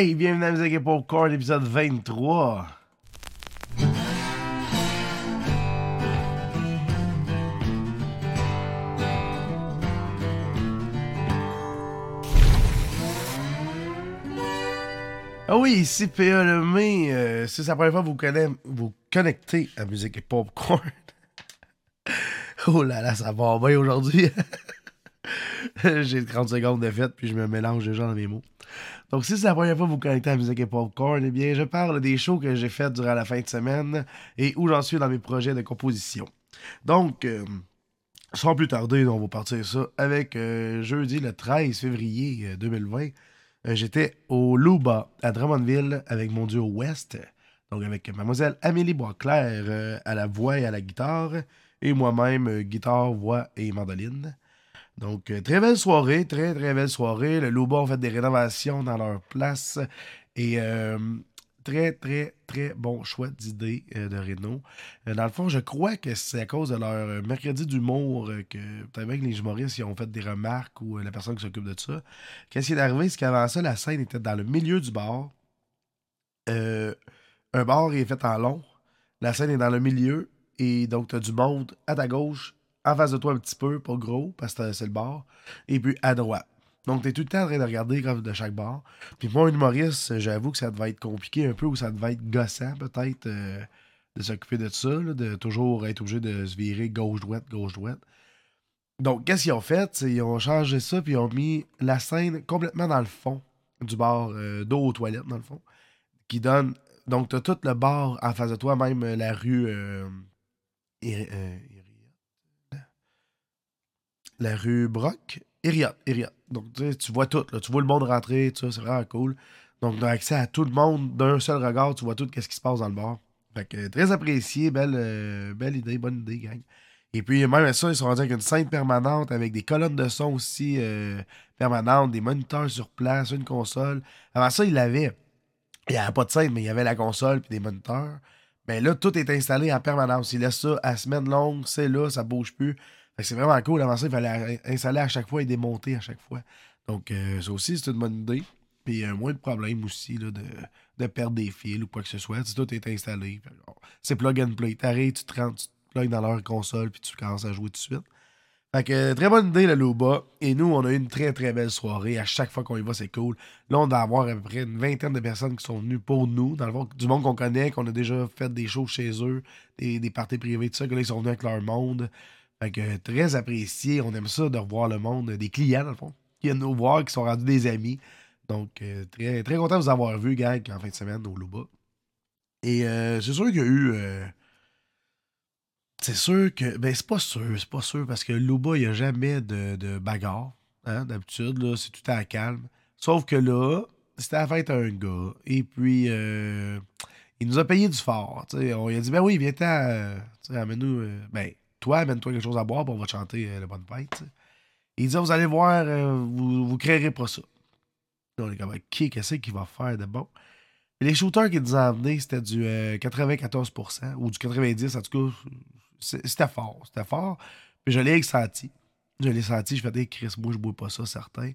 Hey, bienvenue à Musique et Popcorn, épisode 23. Ah oui, ici P.A. Lemay. Euh, si c'est la première fois que vous, connaissez, vous connectez à Musique et Popcorn. oh là là, ça va bien aujourd'hui. J'ai 30 secondes de fête, puis je me mélange déjà dans mes mots. Donc, si c'est la première fois que vous connectez à Musique et Popcorn, eh bien, je parle des shows que j'ai faits durant la fin de semaine et où j'en suis dans mes projets de composition. Donc, euh, sans plus tarder, on va partir ça avec euh, jeudi le 13 février 2020. Euh, j'étais au Luba à Drummondville avec mon duo West, donc avec mademoiselle Amélie Boisclair à la voix et à la guitare, et moi-même, guitare, voix et mandoline. Donc, euh, très belle soirée, très, très belle soirée. Le Luba a fait des rénovations dans leur place. Et euh, très, très, très bon choix d'idée euh, de Renault. dans le fond, je crois que c'est à cause de leur mercredi d'humour que, peut-être que les humoristes ont fait des remarques ou la personne qui s'occupe de ça. Qu'est-ce qui est arrivé? C'est qu'avant ça, la scène était dans le milieu du bar. un bar est fait en long. La scène est dans le milieu. Et donc, tu as du monde à ta gauche en face de toi un petit peu, pas gros, parce que c'est le bar, et puis à droite. Donc, tu es tout le temps en train de regarder de chaque bar. Puis moi, humoriste, j'avoue que ça devait être compliqué un peu, ou ça devait être gossant peut-être euh, de s'occuper de ça, de toujours être obligé de se virer gauche-droite, gauche-droite. Donc, qu'est-ce qu'ils ont fait? Ils ont changé ça, puis ils ont mis la scène complètement dans le fond du bar, euh, d'eau aux toilettes, dans le fond, qui donne... Donc, tu as tout le bar en face de toi, même la rue... Euh, la rue Brock, Iriot, Iriot. Donc, tu, vois tout, tu vois le monde rentrer, c'est vraiment cool. Donc, tu as accès à tout le monde d'un seul regard, tu vois tout ce qui se passe dans le bar. Fait que, très apprécié, belle, euh, idée, bonne idée, gang. Et puis, même ça, ils sont rendus avec une scène permanente, avec des colonnes de son aussi euh, permanentes, des moniteurs sur place, une console. Avant ça, il l'avait. Il n'y avait pas de scène, mais il y avait la console puis des moniteurs. Mais là, tout est installé en permanence. Il laisse ça à semaine longue, c'est là, ça bouge plus c'est vraiment cool. Avant ça, il fallait installer à chaque fois et démonter à chaque fois. Donc, euh, ça aussi, c'est une bonne idée. Puis, a moins de problèmes aussi là, de, de, perdre des fils ou quoi que ce soit. Si tout est installé, c'est plug and play. T'arrives, tu te rends, tu te plug dans leur console, puis tu commences à jouer tout de suite. Fait que, très bonne idée, le Luba. Et nous, on a eu une très, très belle soirée. À chaque fois qu'on y va, c'est cool. Là, on doit avoir à peu près une vingtaine de personnes qui sont venues pour nous. Dans le fond, du monde qu'on connaît, qu'on a déjà fait des shows chez eux, des, des parties privées, tout ça, que là, ils sont venus avec leur monde. Fait que très apprécié. On aime ça de revoir le monde, des clients, dans le fond, qui viennent nous voir, qui sont rendus des amis. Donc, euh, très, très content de vous avoir vu, gang, en fin de semaine au Luba. Et euh, c'est sûr qu'il y a eu. Euh, c'est sûr que. Ben, c'est pas sûr, c'est pas sûr, parce que Luba, il n'y a jamais de, de bagarre. Hein, D'habitude, là, c'est tout à calme. Sauf que là, c'était la fête à un gars. Et puis, il nous a payé du fort. On lui a dit, ben oui, viens-t'en, amène-nous. ben, toi, amène-toi quelque chose à boire, pour on va te chanter euh, le bonne fête. il dit, vous allez voir, euh, vous, vous créerez pas ça. on est comme, qui, qu'est-ce qu'il va faire de bon? les shooters qu'il nous a amenés, c'était du 94%, euh, ou du 90%, en tout cas, c'était fort, c'était fort. Puis je l'ai senti. Je l'ai senti, je fais, Chris, moi, je bois pas ça, certain.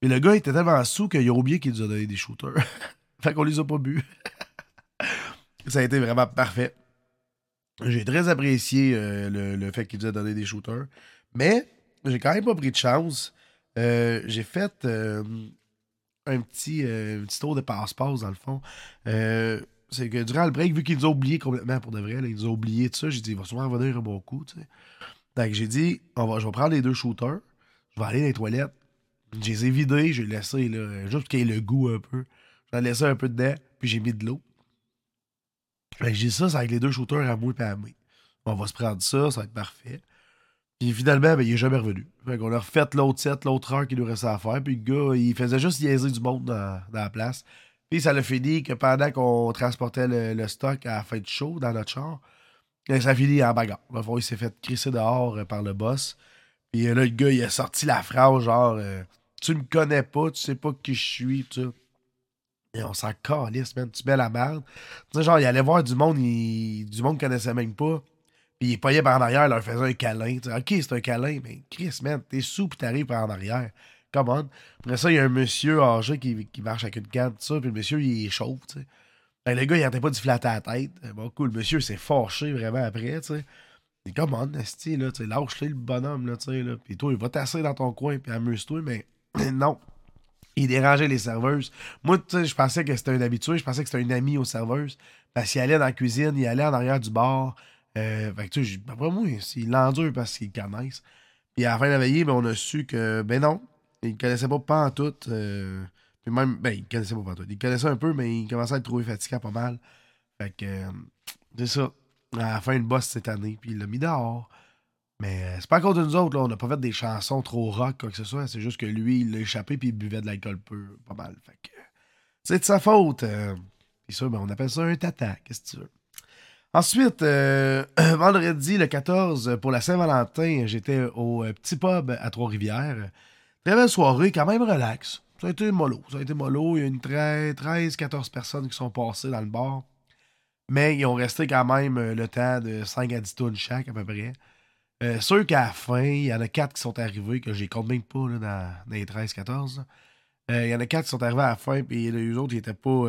Et le gars était tellement sous qu'il a oublié qu'il nous a donné des shooters. fait qu'on les a pas bu. ça a été vraiment parfait. J'ai très apprécié euh, le, fait qu'il nous a donné des shooters. Mais j'ai quand même pas pris de chance. Euh, j'ai fait euh, un, petit, petit tour de passe-passe, dans le fond. c'est que durant le break, vu qu'il nous a oublié complètement pour de vrai, il nous a oublié de ça, j'ai dit, il va souvent revenir un bon coup. Donc j'ai dit, on va, je vais prendre les deux shooters, je vais aller dans les toilettes. Je les ai vidés, j'ai laissé, là, juste qu'il y ait le goût un peu. J'en ai laissé un peu dedans, puis j'ai mis de l'eau. Fait que j'ai ça, c'est avec les deux shooters à moi et à moi. On va se prendre ça, ça va être parfait. Puis finalement, ben, il est jamais revenu. Fait qu'on a refait l'autre set, l'autre heure qu'il nous restait à faire. Puis le gars, il faisait juste niaiser du monde dans, la place. Puis ça l'a fini que pendant qu'on transportait le, stock à la fin de dans notre char, ben, ça a fini en bagarre. il s'est fait crisser dehors euh, par le boss. Puis là, le gars, il a sorti la phrase genre euh, Tu me connais pas, tu sais pas qui je suis, tout et on s'en calisse, man. Tu mets la merde. Tu sais, genre, il allait voir du monde, du monde connaissait même pas. Puis il pognait par en arrière, il leur faisait un câlin. Tu sais, ok, c'est un câlin, mais Chris, man, t'es sous pis t'arrives par en arrière. come on. Après ça, il y a un monsieur âgé qui, marche avec une canne, tout ça, puis le monsieur, il est chauve, tu sais. Ben, le gars, il arrêtait pas de flatter la tête. Bon, cool, le monsieur s'est fâché vraiment après, tu sais. Il come on, esti, là, tu sais, lâche-le le bonhomme, là, tu sais, là. Puis toi, il va tasser dans ton coin, puis amuse-toi, mais non. Il dérangeait les serveuses. Moi, je pensais que c'était un habitué, je pensais que c'était un ami aux serveuses. Parce qu'il allait dans la cuisine, il allait en arrière du bar. Euh, fait que, tu sais, après moi, il l'endure parce qu'ils connaissent. Puis à la fin de la veillée, ben, on a su que, ben non, il connaissait pas pas en tout. Euh, puis même, ben, il connaissait pas pas en tout. Il connaissait un peu, mais il commençait à être trouvé fatigué pas mal. Fait que, euh, c'est ça. À la fin, une bosse cette année, puis il l'a mis dehors. Mais euh, c'est pas à cause de nous autres, là. On n'a pas fait des chansons trop rock, quoi que ce soit. C'est juste que lui, il l'a échappé, puis il buvait de l'alcool peu, pas mal. Fait que, c'est de sa faute. puis ça, ben, on appelle ça un tata. Qu'est-ce que tu veux? Ensuite, euh, vendredi le 14, pour la Saint-Valentin, j'étais au euh, petit pub à Trois-Rivières. Très belle soirée, quand même relax. Ça a été mollo. Ça a été mollo. Il y a une 13-14 personnes qui sont passées dans le bar. Mais ils ont resté quand même euh, le temps de 5 à 10 tonnes chaque, à peu près. Euh, sûr qu'à la fin, il y en a 4 qui sont arrivés, que j'ai compte même pas là, dans, les 13-14. Il y en a 4 qui sont arrivés à la fin, puis les autres, ils étaient pas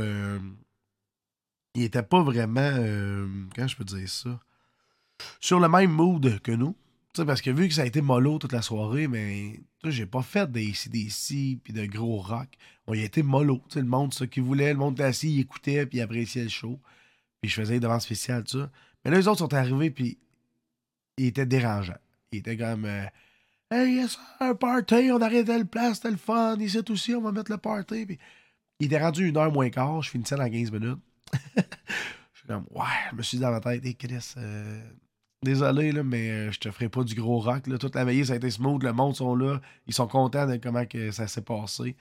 il était pas vraiment. Euh, comment je peux dire ça? Sur le même mood que nous. sais parce que vu que ça a été mollo toute la soirée, mais j'ai pas fait des CDC puis de gros rock. On y a été mollo. le monde, ce qu'il voulait, le monde était assis, il écoutait puis appréciait le show. Puis je faisais des demandes spéciales, ça. Mais là, les autres sont arrivés puis ils étaient dérangeants. Ils étaient comme. Euh, hey, yes, un party, on arrêtait le place, le fun. Ici aussi, on va mettre le party. Puis il était rendu une heure moins quart, je finissais dans 15 minutes. je suis comme, ouais, je me suis dit dans ma tête, hey Chris, euh, désolé, là, mais euh, je te ferai pas du gros rock. Là. Toute la veillée, ça a été smooth, le monde sont là, ils sont contents de comment que ça s'est passé.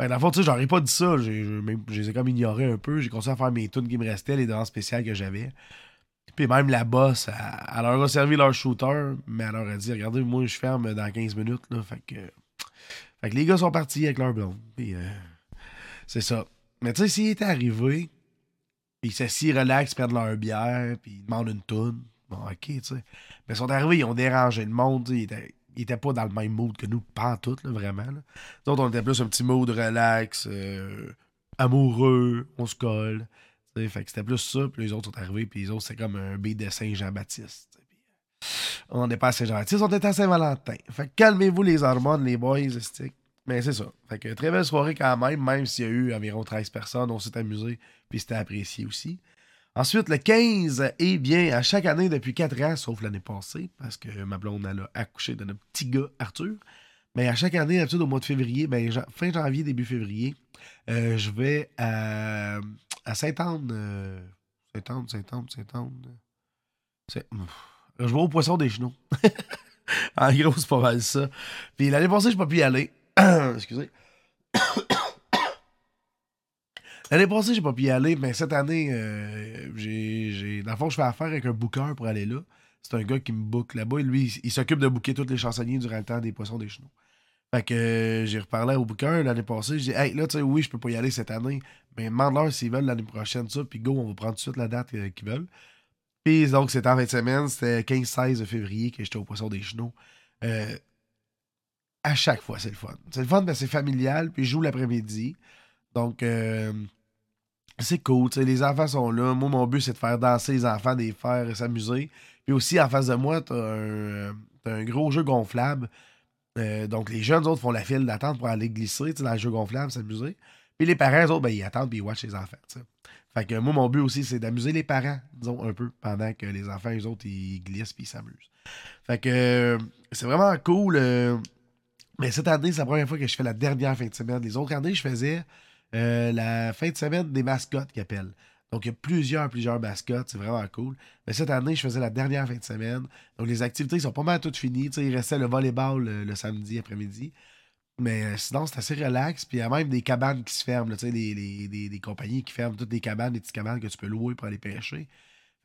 Fait dans le fond, tu sais, j'aurais pas dit ça. Je, les ai comme ignorés un peu. J'ai continué à faire mes tunes qui me restaient, les demandes spéciales que j'avais. Puis même la boss, elle, leur a servi leur shooter, mais elle leur a dit Regardez, moi, je ferme dans 15 minutes. Là, fait, que, fait que les gars sont partis avec leur blonde. Puis euh, c'est ça. Mais tu sais, s'il était arrivé, puis ils s'assient, relax, perdent leur bière, puis ils demandent une toune. Bon, ok, tu sais. Mais ils sont arrivés, ils ont dérangé le monde, ils étaient, étaient pas dans le même mood que nous, pas tout, là, vraiment. Là. On était plus un petit mood relax, euh, amoureux, on se colle. Fait que c'était plus ça, puis les autres sont arrivés, puis les autres, c'est comme un B de Saint-Jean-Baptiste. Euh, on n'est pas à Saint-Jean-Baptiste, on était à Saint-Valentin. Fait que calmez-vous les hormones, les boys, stick. Mais c'est ça. Fait que très belle soirée quand même, même s'il y a eu environ 13 personnes, on s'est amusé, puis c'était apprécié aussi. Ensuite, le 15, eh bien, à chaque année depuis 4 ans, sauf l'année passée, parce que ma blonde, a accouché de notre petit gars, Arthur. Mais à chaque année, d'habitude, au mois de février, ben, fin janvier, début février, euh, je vais à, à Saint-Anne. Euh, Saint-Anne, Saint-Anne, Saint-Anne. Je vais au Poisson des Genoux. en gros, c'est pas mal ça. Puis l'année passée, je n'ai pas pu y aller. Excusez. L'année passée, j'ai pas pu y aller, mais cette année, euh, j'ai, dans le fond, je fais affaire avec un booker pour aller là. C'est un gars qui me book là-bas. Lui, il, s'occupe de booker tous les chansonniers durant le temps des poissons des chenaux. Fait que euh, j'ai reparlé au booker l'année passée. J'ai dit, hey, là, tu sais, oui, je peux pas y aller cette année, mais demande-leur s'ils veulent l'année prochaine, ça. Puis go, on va prendre tout de suite la date euh, qu'ils veulent. Puis donc, c'était en fin de semaine. C'était 15-16 février que j'étais au poisson des chenaux. à chaque fois, c'est le fun. C'est le fun, mais c'est familial. Puis je joue l'après-midi. Donc, c'est cool, les enfants sont là. Moi, mon but, c'est de faire danser les enfants, de les faire s'amuser. Puis aussi, en face de moi, t'as un, un gros jeu gonflable. Euh, donc, les jeunes autres font la file d'attente pour aller glisser dans le jeu gonflable, s'amuser. Puis les parents, eux autres, ben, ils attendent puis ils watchent les enfants. Fait que moi, mon but aussi, c'est d'amuser les parents, disons, un peu, pendant que les enfants, eux autres, ils glissent puis ils s'amusent. Fait que euh, c'est vraiment cool. Euh, mais cette année, c'est la première fois que je fais la dernière fin de semaine. Les autres années, je faisais euh, la fin de semaine des mascottes qui appellent. Donc, il y a plusieurs, plusieurs mascottes. C'est vraiment cool. Mais cette année, je faisais la dernière fin de semaine. Donc, les activités sont pas mal toutes finies. il restait le volleyball le, samedi après-midi. Mais euh, sinon, c'est assez relax. Puis il y a même des cabanes qui se ferment. sais les, des, compagnies qui ferment toutes des cabanes, des petites cabanes que tu peux louer pour aller pêcher.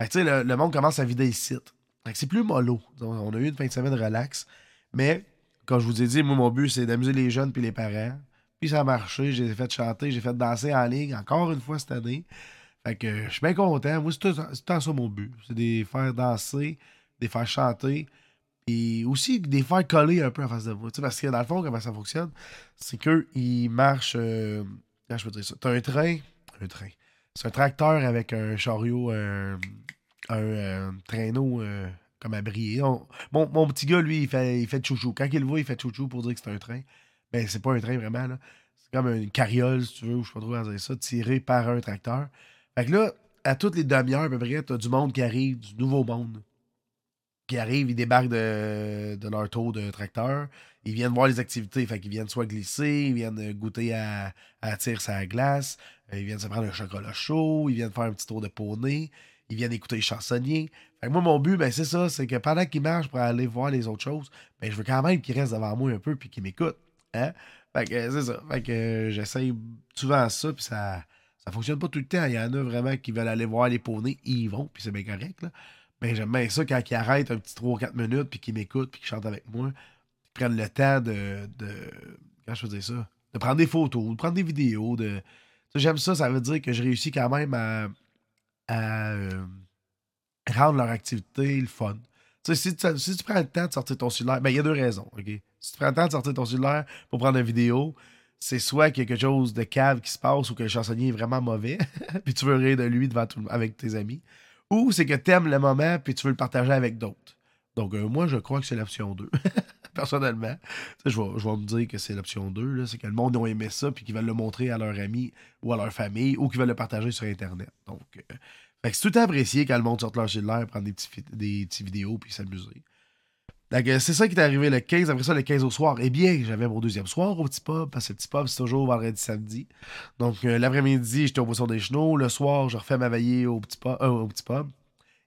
Fait que, le, le monde commence à vider les sites. c'est plus mollo. on a eu une fin de semaine relax. Mais, comme je vous ai dit, moi, mon but, c'est d'amuser les jeunes puis les parents. Puis ça a marché, j'ai fait chanter, j'ai fait danser en ligne encore une fois cette année. Fait que je suis bien content. Moi, c'est tout, ça mon but. C'est de les faire danser, de les faire chanter, Puis aussi, des faire coller un peu en face de vous. Parce que dans le fond, comment ça fonctionne, c'est qu'ils marchent. Euh, comment je dire ça? T'as un train. Un train. C'est un tracteur avec un chariot, un, un, traîneau euh, comme à briller. mon, petit gars, lui, il fait, il fait chouchou. Quand il le voit, il fait chouchou pour dire que c'est un train. Ben, c'est pas un train vraiment. là. C'est comme une carriole, si tu veux, ou je sais pas trop comment dire ça, tiré par un tracteur. Fait que là, à toutes les demi-heures, à peu près, t'as du monde qui arrive, du nouveau monde qui arrivent, ils débarquent de, de leur tour de tracteur. Ils viennent voir les activités. Fait qu'ils viennent soit glisser, ils viennent goûter à, à tirer sa glace, euh, ils viennent se prendre un chocolat chaud, ils viennent faire un petit tour de poney, ils viennent écouter les chansonniers. Fait moi, mon but, ben, c'est ça, c'est que pendant qu'ils marchent pour aller voir les autres choses, ben, je veux quand même qu'ils restent devant moi un peu puis qu'ils m'écoutent. Hein? Fait que c'est ça. Fait que euh, j'essaye souvent ça, puis ça, ça fonctionne pas tout le temps. Il y en a vraiment qui veulent aller voir les poneys, ils y vont, puis c'est bien correct. Ben, j'aime bien ça quand ils arrêtent un petit 3 ou 4 minutes, puis qu'ils m'écoutent, puis qu'ils chantent avec moi. Ils prennent le temps de, de. Je faisais ça? De prendre des photos, de prendre des vidéos. De... J'aime ça, ça veut dire que je réussis quand même à, euh, rendre leur activité le fun. si, tu, prends le temps de sortir ton cellulaire, ben il y a deux raisons? Si tu prends le temps de sortir ton cellulaire pour prendre une vidéo, c'est soit qu'il y a quelque chose de cave qui se passe ou que le chansonnier est vraiment mauvais, puis tu veux rire de lui devant tout, avec tes amis ou c'est que tu aimes le moment puis tu veux le partager avec d'autres. Donc, euh, moi, je crois que c'est l'option 2. Personnellement. Je vais, me dire que c'est l'option 2. C'est que le monde a aimé ça puis qu'ils veulent le montrer à leurs amis ou à leur famille ou qu'ils veulent le partager sur Internet. Donc, euh, c'est tout apprécié quand le monde sort leur l'air, prendre des petits, des petits vidéos puis s'amuser c'est ça qui est arrivé le 15. Après ça, le 15 au soir. Eh bien, j'avais mon deuxième soir au petit pub, parce que le petit pub, c'est toujours vendredi, samedi. Donc, euh, l'après-midi, j'étais au Poisson des Chenaux. Le soir, je refais ma veillée au petit pub. Euh, au petit pub.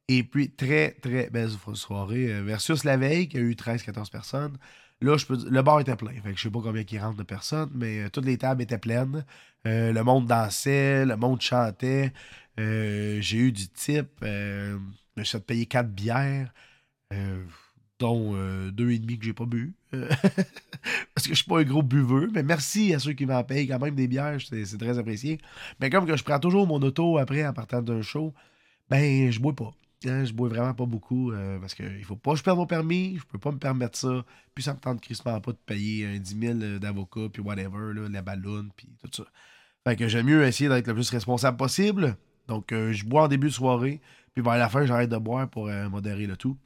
Et puis, très, très belle soirée. Euh, versus la veille, qui a eu 13-14 personnes. Là, je peux le bar était plein. Fait que je sais pas combien il rentre de personnes, mais toutes les tables étaient pleines. le monde dansait, le monde chantait. J'ai eu du type. je me suis fait payer 4 bières dont euh, deux et demi que j'ai pas bu. Euh, parce que je suis pas un gros buveux. Mais merci à ceux qui m'en payent quand même des bières, c'est très apprécié. Mais comme je prends toujours mon auto après en partant d'un show, ben je bois pas. Hein, je bois vraiment pas beaucoup euh, parce qu'il faut pas que je perde mon permis, je peux pas me permettre ça. Puis ça me tente crissement pas de payer un 10 000 d'avocat, puis whatever, là, la balloune, puis tout ça. Fait que j'aime mieux essayer d'être le plus responsable possible. Donc je bois en début de soirée, puis vers la fin, j'arrête de boire pour modérer le tout.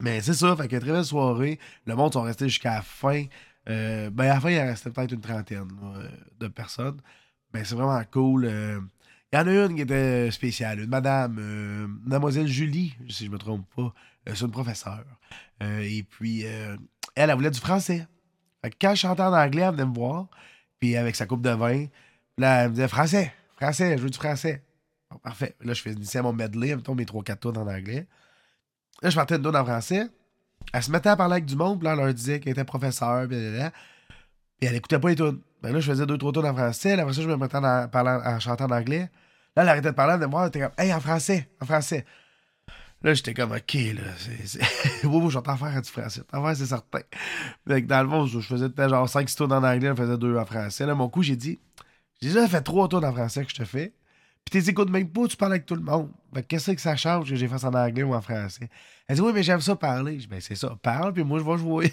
Mais c'est ça, fait que très belle soirée. Le monde sont restés jusqu'à la fin. Euh, ben, à la fin, il restait peut-être une trentaine euh, de personnes. Ben, c'est vraiment cool. Euh. Il y en a une qui était spéciale, une madame, mademoiselle Julie, si je me trompe pas. c'est une professeure. et puis, elle, elle voulait du français. Fait que quand je chantais en anglais, elle venait me voir. Puis avec sa coupe de vin, elle me disait Français, français, je veux du français. parfait. Là, je finissais mon medley, mettons mes 3-4 tours en anglais. Là, je partais de donne en français. Elle se mettait à parler avec du monde, puis là, elle leur disait qu'elle était professeure, puis elle écoutait pas les tunes. Ben là, je faisais deux, trois tours en français. Là, après ça, je me mettais à parler, en chantant en anglais. Là, elle arrêtait de parler, de moi, elle était comme, hey, en français, en français. Là, j'étais comme, OK, là, c'est. oui, oui, j'entends faire du français. En fait, c'est certain. Fait dans le fond, je faisais peut-être genre 5-6 tours en anglais, je faisais deux en français. Là, mon coup, j'ai dit, j'ai déjà fait trois tours en français que je te fais. Puis t'es écoutes même pas, tu parles avec tout le monde. qu'est-ce que ça change que j'ai fait en anglais ou en français? Elle dit, oui, mais j'aime ça parler. Je dis, ben, c'est ça, parle, puis moi, je vais jouer.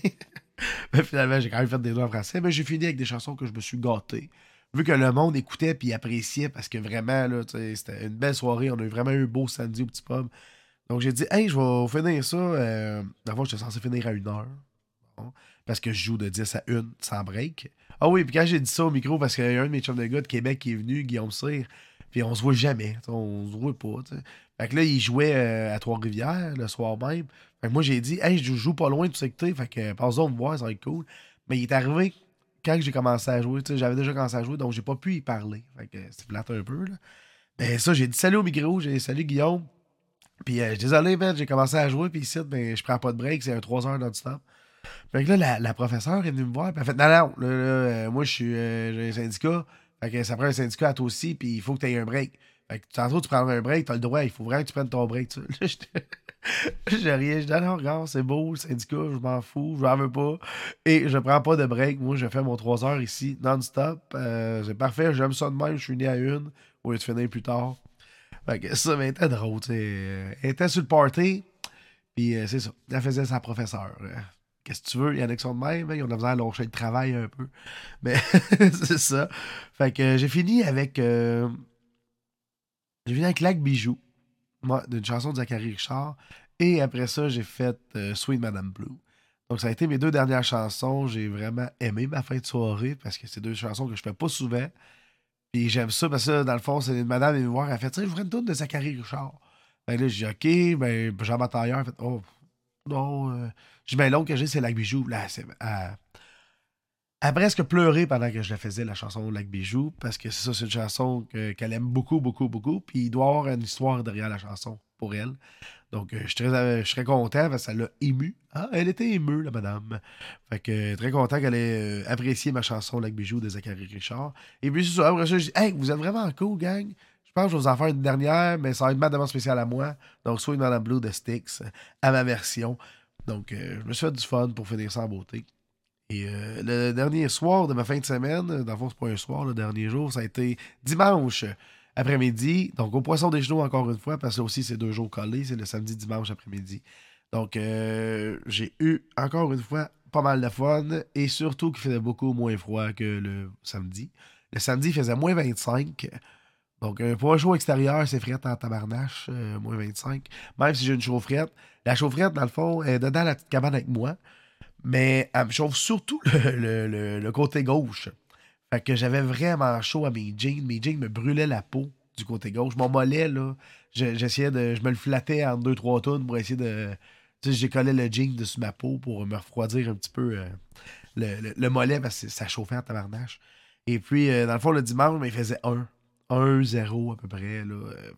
mais finalement, j'ai quand même fait des deux en français, mais j'ai fini avec des chansons que je me suis gâté. Vu que le monde écoutait puis appréciait, parce que vraiment, là, c'était une belle soirée. On a eu vraiment eu un beau samedi au petit pub. Donc, j'ai dit, hey, je vais finir ça. Euh... D'abord, j'étais censé finir à une heure. parce que je joue de 10 à 1 sans break. Ah oui, puis quand j'ai dit ça au micro, parce qu'il y a un de mes chums de gars de Québec qui est venu, Guillaume Cyr, puis on se voit jamais. On se voit pas. Fait que là, il jouait euh, à Trois-Rivières le soir même. Fait que moi, j'ai dit, hey, je joue pas loin de secteur. Fait que passe-en me voir, ça va être cool. Mais il est arrivé quand j'ai commencé à jouer. J'avais déjà commencé à jouer, donc j'ai pas pu y parler. Fait que c'est plate un peu. Là. Ben ça, j'ai dit salut au micro, j'ai salut Guillaume. Puis euh, désolé, ben, j'ai commencé à jouer, puis ici, ben, je prends pas de break, c'est un 3 heures non-stop. Fait que là, la, professeure est venue me voir, puis elle fait Non, non, là, euh, moi, je suis un syndicat, fait que ça prend un syndicat à toi aussi, puis il faut que tu aies un break. Fait que tantôt, tu prends un break, tu as le droit, il faut vraiment que tu prennes ton break. Tu j'ai je dis, non, regarde, c'est beau, le syndicat, je m'en fous, je n'en veux pas. Et je prends pas de break. Moi, je fais mon 3 heures ici, non-stop. Euh, c'est parfait, j'aime ça de même, je suis né à une, au lieu de finir plus tard. Fait que ça, mais était drôle. Elle était sur le party, Puis c'est ça. Elle faisait sa professeure. Qu'est-ce que tu veux? Il y en a qui sont de même. Hein? Ils ont de lâcher le travail un peu. Mais c'est ça. Fait que j'ai fini avec. j'ai fini avec Lac Bijou. D'une chanson de Zachary Richard. Et après ça, j'ai fait Sweet Madame Blue. Donc, ça a été mes deux dernières chansons. J'ai vraiment aimé ma fin de soirée parce que c'est deux chansons que je fais pas souvent. Puis j'aime ça parce que, dans le fond, c'est une madame qui me voir. Elle fait, tu sais, je voudrais une tourne de Zachary Richard. Ben là, j'ai dit, OK. Ben, Jean Batailleur, fait, oh, non. Euh. J'ai ben, l'autre que j'ai, c'est Lac Bijou. Là, c'est. Elle, a presque pleuré pendant que je la faisais, la chanson Lac Bijou, parce que c'est ça, c'est une chanson qu'elle aime beaucoup, beaucoup, beaucoup. Puis il doit y avoir une histoire derrière la chanson pour elle. Donc, euh, je suis très, euh, je serais content parce que ça l'a ému. Ah, elle était émue, la madame. Fait que euh, très content qu'elle ait apprécié ma chanson Lac Bijou de Zachary Richard. Et puis, après ça, je dis, hey, vous êtes vraiment cool, gang. Je pense que je vais vous en faire une dernière, mais ça va être une demande spéciale à moi. Donc, soit une Madame Blue de Styx à ma version. Donc, je me suis fait du fun pour finir ça en beauté. Et le dernier soir de ma fin de semaine, dans le fond, c'est pas un soir, le dernier jour, ça a été dimanche après-midi. Donc, au Poisson des Genoux, encore une fois, parce que aussi, c'est deux jours collés. C'est le samedi, dimanche après-midi. Donc, euh, j'ai eu, encore une fois, pas mal de fun. Et surtout qu'il faisait beaucoup moins froid que le samedi. Le samedi, il faisait moins 25. Donc, euh, pour un show extérieur, c'est frette en tabarnache, euh, moins 25. Même si j'ai une chaufferette. La chaufferette, dans le fond, est dedans la petite cabane avec moi. Mais elle me chauffe surtout le côté gauche. Fait que j'avais vraiment chaud à mes jeans. Mes jeans me brûlaient la peau du côté gauche. Mon mollet, là, j'essayais de. Je me le flattais en deux, trois tonnes pour essayer de. Tu sais, j'ai collé le jean dessus ma peau pour me refroidir un petit peu euh, le, mollet parce que ça chauffait en tabarnache. Et puis, dans le fond, le dimanche, il faisait 1. 1-0 à peu près.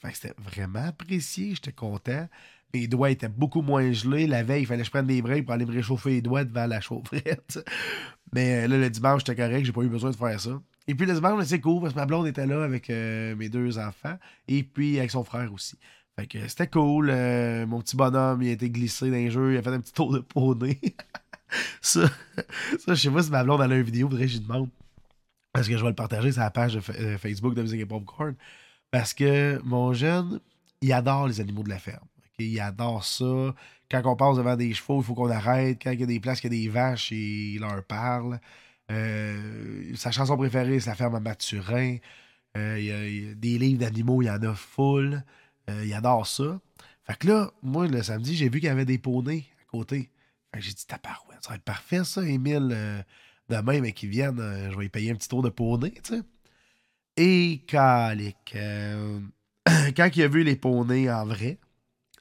Que c'était vraiment apprécié. J'étais content. Mes doigts étaient beaucoup moins gelés. La veille, il fallait que je prenne des breaks pour aller me réchauffer les doigts devant la chaufferette. Mais euh, là, le dimanche, j'étais correct, j'ai pas eu besoin de faire ça. Et puis le dimanche, c'est cool parce que ma blonde était là avec euh, mes deux enfants et puis avec son frère aussi. Fait que c'était cool. Euh, mon petit bonhomme, il a été glissé dans les jeux, il a fait un petit tour de poney. ça, ça, je sais pas si ma blonde a une vidéo, faudrait que j'y demande. Parce que je vais le partager sur la page de Facebook de Musique et Popcorn. Parce que mon jeune, il adore les animaux de la ferme. Il adore ça. Quand on passe devant des chevaux, il faut qu'on arrête. Quand il y a des places, il y a des vaches, il leur parle. Euh, sa chanson préférée, c'est La ferme à Mathurin. Euh, il, y a, des livres d'animaux, il y en a full. Euh, il adore ça. Fait que là, moi, le samedi, j'ai vu qu'il y avait des poneys à côté. J'ai dit, tabarouette, ça va être parfait, ça, Émile. Demain, mais qu'il vienne, je vais lui payer un petit tour de poney, tu sais. Et calique. quand il a vu les poneys en vrai,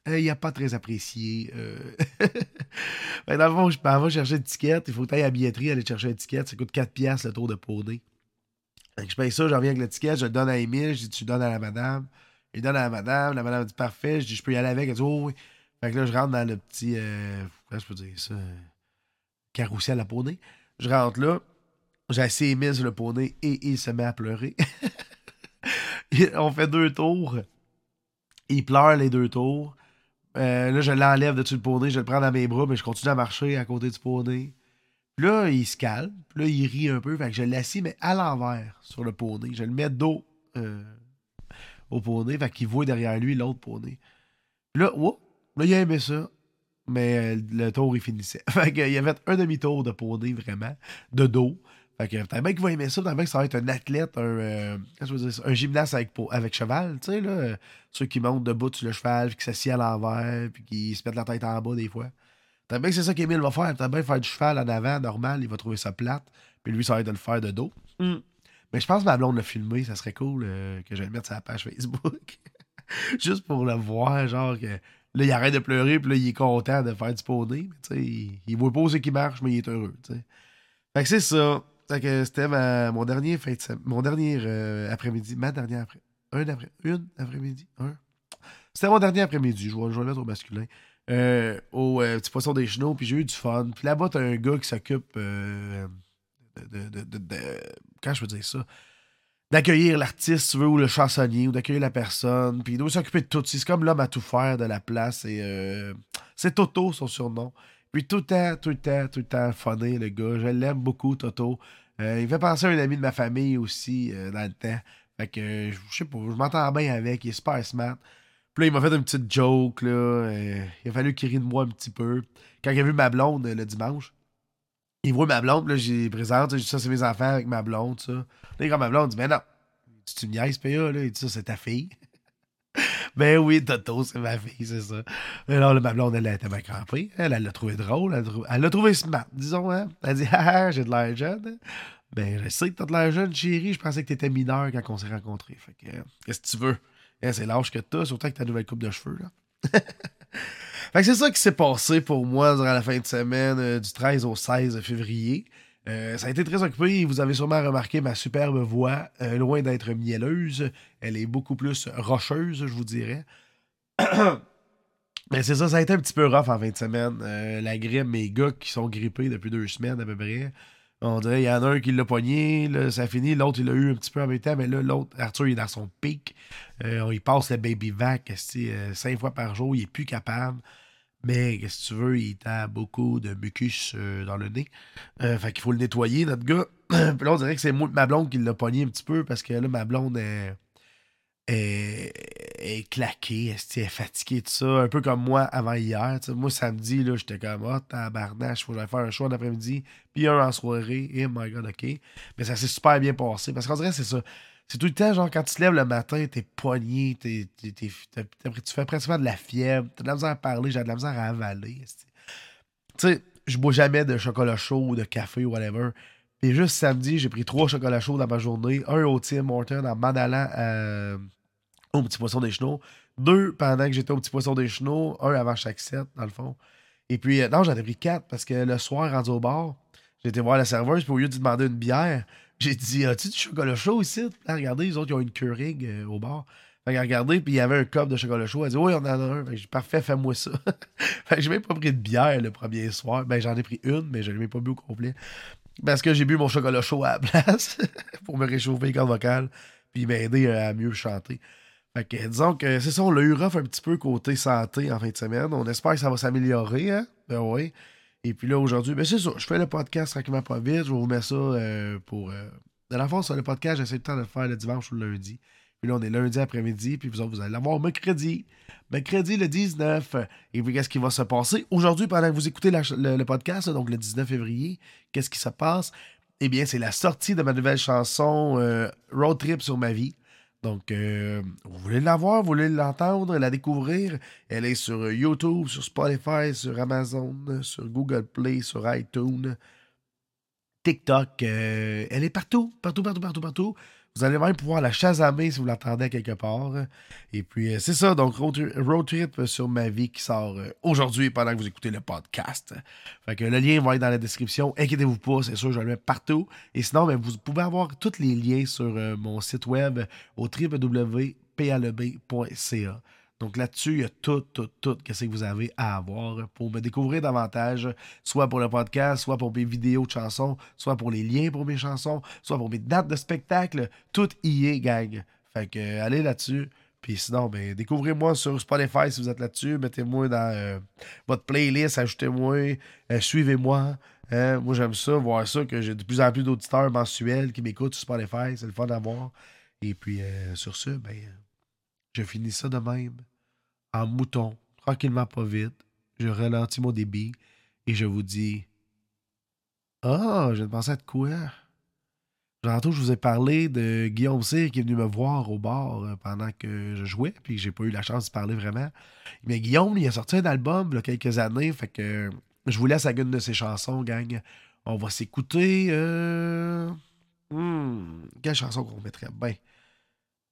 euh, il n'a pas très apprécié. Euh... dans le fond, je vais chercher une ticket. Il faut que tu ailles à la billetterie, aller chercher une ticket. Ça coûte 4 piastres le tour de poney. je paye ça, je reviens avec le ticket, je le donne à Emile, je dis tu donnes à la madame. Il donne à la madame, la madame dit parfait, je dis je peux y aller avec, elle dit oh oui. Fait que là, je rentre dans le petit, euh, comment je peux dire ça, carrousel à poney. Je rentre là, j'ai assez sur le poney et il se met à pleurer. On fait deux tours. Il pleure les deux tours. Euh, là, je l'enlève de dessus le poney, je le prends dans mes bras, mais je continue à marcher à côté du poney. Là, il se calme. Là, il rit un peu. Fait je l'assis, mais à l'envers sur le poney. Je le mets dos euh, au poney. Fait qu'il voit derrière lui l'autre poney. Là, oh, là, il a aimé ça. Mais euh, le tour, il finissait. Fait qu'il a fait un demi-tour de poney, vraiment, de dos. Fait que t'as bien qu'il va aimer ça, t'as bien que ça va être un athlète, un, euh, un gymnaste avec, avec cheval, tu sais, là. Ceux qui montent debout sur le cheval, puis qui s'assied à l'envers, puis qui se mettent la tête en bas des fois. T'as bien que c'est ça qu'Emile va faire. T'as bien faire du cheval en avant, normal, il va trouver ça plate. Puis lui, ça va être de le faire de dos. Mm. Mais je pense que ma blonde l'a filmé, ça serait cool euh, que je le mette sur la page Facebook. Juste pour le voir, genre que là, il arrête de pleurer, puis là, il est content de faire du poney. Il, il voit pas ce qui marche, mais il est heureux. Fait que c'est ça c'était mon dernier, mon dernier euh, après-midi, ma dernière après un après une après-midi, un. C'était mon dernier après-midi, je vais, je le mettre au masculin. Euh, au euh, petit poisson des genoux, puis j'ai eu du fun. Puis là-bas, t'as un gars qui s'occupe de, de, de, Quand je veux dire ça? D'accueillir l'artiste, tu veux, ou le chansonnier, ou d'accueillir la personne. Puis il doit s'occuper de tout. C'est comme l'homme à tout faire de la place. Et c'est Toto, son surnom. Puis tout le temps, tout le temps, tout le temps le gars. Je l'aime beaucoup, Toto. Euh, il fait penser à un ami de ma famille aussi euh, dans le temps. Fait que, je sais pas, je m'entends bien avec. Il est super smart. Puis là, il m'a fait une petite joke, là. euh, il a fallu qu'il rie de moi un petit peu. Quand il a vu ma blonde euh, le dimanche, il voit ma blonde, là, j'ai présente, ça, c'est mes enfants avec ma blonde, ça. Là, quand ma blonde dit, mais non, tu me niaises, PA, là, il dit ça, c'est ta fille. ben oui, Toto, c'est ma fille, c'est ça. Mais là, ma blonde, elle, était bien crampée. Elle, elle l'a trouvé drôle, elle l'a trouvé, smart, disons, hein. Elle dit, ah, ah, j'ai de l'air jeune. Ben, je sais que t'as de l'air jeune, chérie, je pensais que t'étais mineur quand on s'est rencontrés. Fait que, euh, qu'est-ce que tu veux? Hein, c'est l'âge que t'as, surtout avec ta nouvelle coupe de cheveux, là. Fait que c'est ça qui s'est passé pour moi durant la fin de semaine euh, du 13 au 16 février. Euh, ça a été très occupé. Vous avez sûrement remarqué ma superbe voix, euh, loin d'être mielleuse. Elle est beaucoup plus rocheuse, je vous dirais. Mais c'est ça, ça a été un petit peu rough en fin de semaine. La grippe, mes gars qui sont grippés depuis deux semaines à peu près. On dirait, il y en a un qui l'a pogné, là, ça finit, l'autre il l'a eu un petit peu en même temps, mais là, l'autre, Arthur, il est dans son pic. Euh, il passe le baby vac euh, cinq fois par jour, il est plus capable. Mais qu'est-ce que tu veux, il a beaucoup de mucus euh, dans le nez. Euh, fait qu'il faut le nettoyer, notre gars. Puis là, on dirait que c'est ma blonde qui l'a pogné un petit peu parce que là, ma blonde est, est, est elle est fatiguée, tout ça. Un peu comme moi avant hier. Moi, samedi, là, j'étais comme, ah, tabarnache, faut que faire un show en après-midi, puis un en soirée. Et my god, ok. Mais ça s'est super bien passé parce qu'on dirait c'est ça. C'est tout le temps, genre, quand tu te lèves le matin, t'es poigné, t'es, t'es- tu fais pratiquement de la fièvre, t'as de la misère à parler, j'ai de la misère à avaler. Tu sais, je bois jamais de chocolat chaud ou de café ou whatever. Puis juste samedi, j'ai pris trois chocolats chauds dans ma journée. Un au Tim Horton en m'en allant à- au Petit Poisson des Chenaux. Deux pendant que j'étais au Petit Poisson des Chenaux. Un avant chaque set, dans le fond. Et puis, euh, non, j'en ai pris quatre parce que le soir, rendu au bar, été voir la serveuse. Puis au lieu de demander une bière, j'ai dit As-tu du chocolat chaud ici? Là, regardez, les autres, ils ont une Keurig euh, au bar. Fait que regardez, puis il y avait un cup de chocolat chaud. Elle dit Oui, on en a un. Fait que j'ai Parfait, fais-moi ça. fait que j'ai même pas pris de bière le premier soir. Ben, j'en ai pris une, mais je l'ai même pas bu au complet. Parce que j'ai bu mon chocolat chaud à la place pour me réchauffer les cordes vocales, puis m'aider à mieux chanter. Fait que disons que c'est ça, on l'a eu un petit peu côté santé en fin de semaine. On espère que ça va s'améliorer, hein? Ben oui. Et puis là, aujourd'hui, ben c'est ça, je fais le podcast tranquillement pas vite. Je vous mets ça euh, pour. Euh... De la fois, sur le podcast, j'essaie tout le temps de le faire le dimanche ou le lundi. Puis là, on est lundi après-midi, puis vous allez l'avoir mercredi. Mercredi le 19. Et puis, qu'est-ce qui va se passer? Aujourd'hui, pendant que vous écoutez le podcast, donc le 19 février, qu'est-ce qui se passe? Eh bien, c'est la sortie de ma nouvelle chanson euh, Road Trip sur ma vie. Donc, euh, vous voulez la voir, vous voulez l'entendre, la découvrir. Elle est sur YouTube, sur Spotify, sur Amazon, sur Google Play, sur iTunes, TikTok. euh, elle est partout, partout, partout, partout, partout. Vous allez même pouvoir la chasamer si vous l'entendez quelque part. Et puis, euh, c'est ça. Donc, Road Trip sur ma vie qui sort euh, aujourd'hui pendant que vous écoutez le podcast. Fait que le lien va être dans la description. Inquiétez-vous pas, c'est sûr, je le mets partout. Et sinon, ben, vous pouvez avoir tous les liens sur euh, mon site web au www.paleb.ca. Donc là-dessus, il y a tout, tout, tout qu'est-ce que vous avez à avoir pour me découvrir davantage, soit pour le podcast, soit pour mes vidéos de chansons, soit pour les liens pour mes chansons, soit pour mes dates de spectacle. Tout y est, gang. Fait que euh, allez là-dessus. Puis sinon, ben, découvrez-moi sur Spotify si vous êtes là-dessus. Mettez-moi dans euh, votre playlist, ajoutez-moi, euh, suivez-moi. Hein. moi, j'aime ça, voir ça, que j'ai de plus en plus d'auditeurs mensuels qui m'écoutent sur Spotify. C'est le fun à voir. Et puis, sur ce, ben, je finis ça de même, en mouton, tranquillement, pas vite. Je ralentis mon débit et je vous dis Ah, je viens de penser à de quoi Tantôt, je vous ai parlé de Guillaume Cyr qui est venu me voir au bar euh, pendant que je jouais, puis que j'ai pas eu la chance de parler vraiment. Mais Guillaume, il a sorti un album il y a quelques années, fait que je vous laisse avec une de ses chansons, gang. On va s'écouter. Euh... hmm, quelle chanson qu'on mettrait? Bien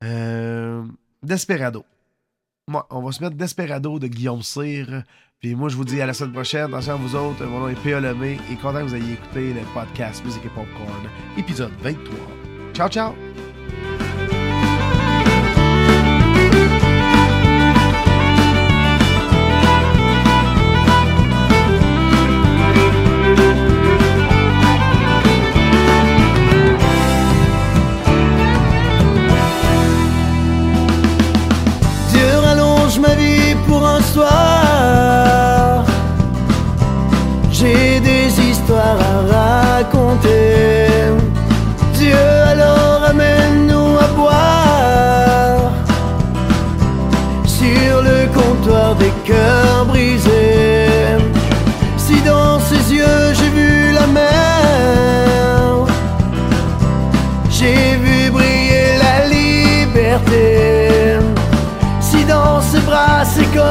euh... Desperado. Moi, on va se mettre Desperado de Guillaume Cyr. Puis moi, je vous dis à la semaine prochaine. Attention à vous autres. Mon nom est P.A. Lemay et content que vous ayez écouté le podcast Musique et Popcorn, épisode 23. Ciao, ciao!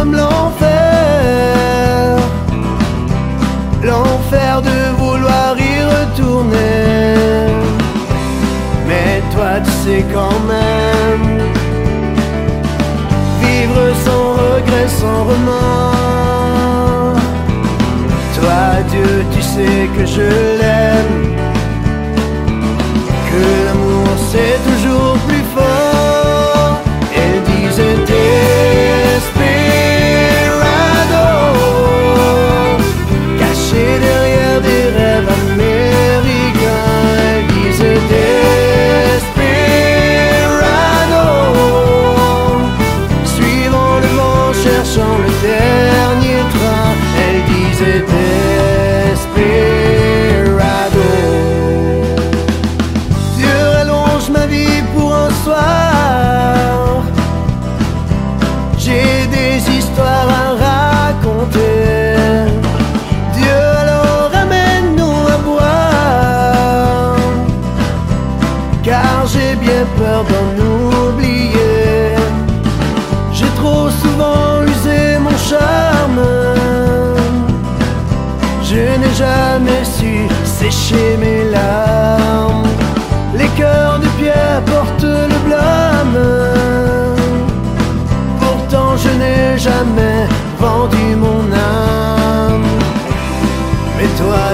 comme l'enfer, l'enfer de vouloir y retourner. Mais toi tu sais quand même, vivre sans regret, sans remords. Toi Dieu tu sais que je histoire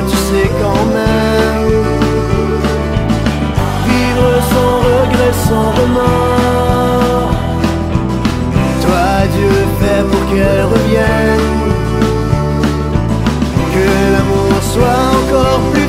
tu sais quand même. Vivre sans regret, sans remords. Toi, Dieu fait pour qu'elle revienne. Que l'amour soit encore plus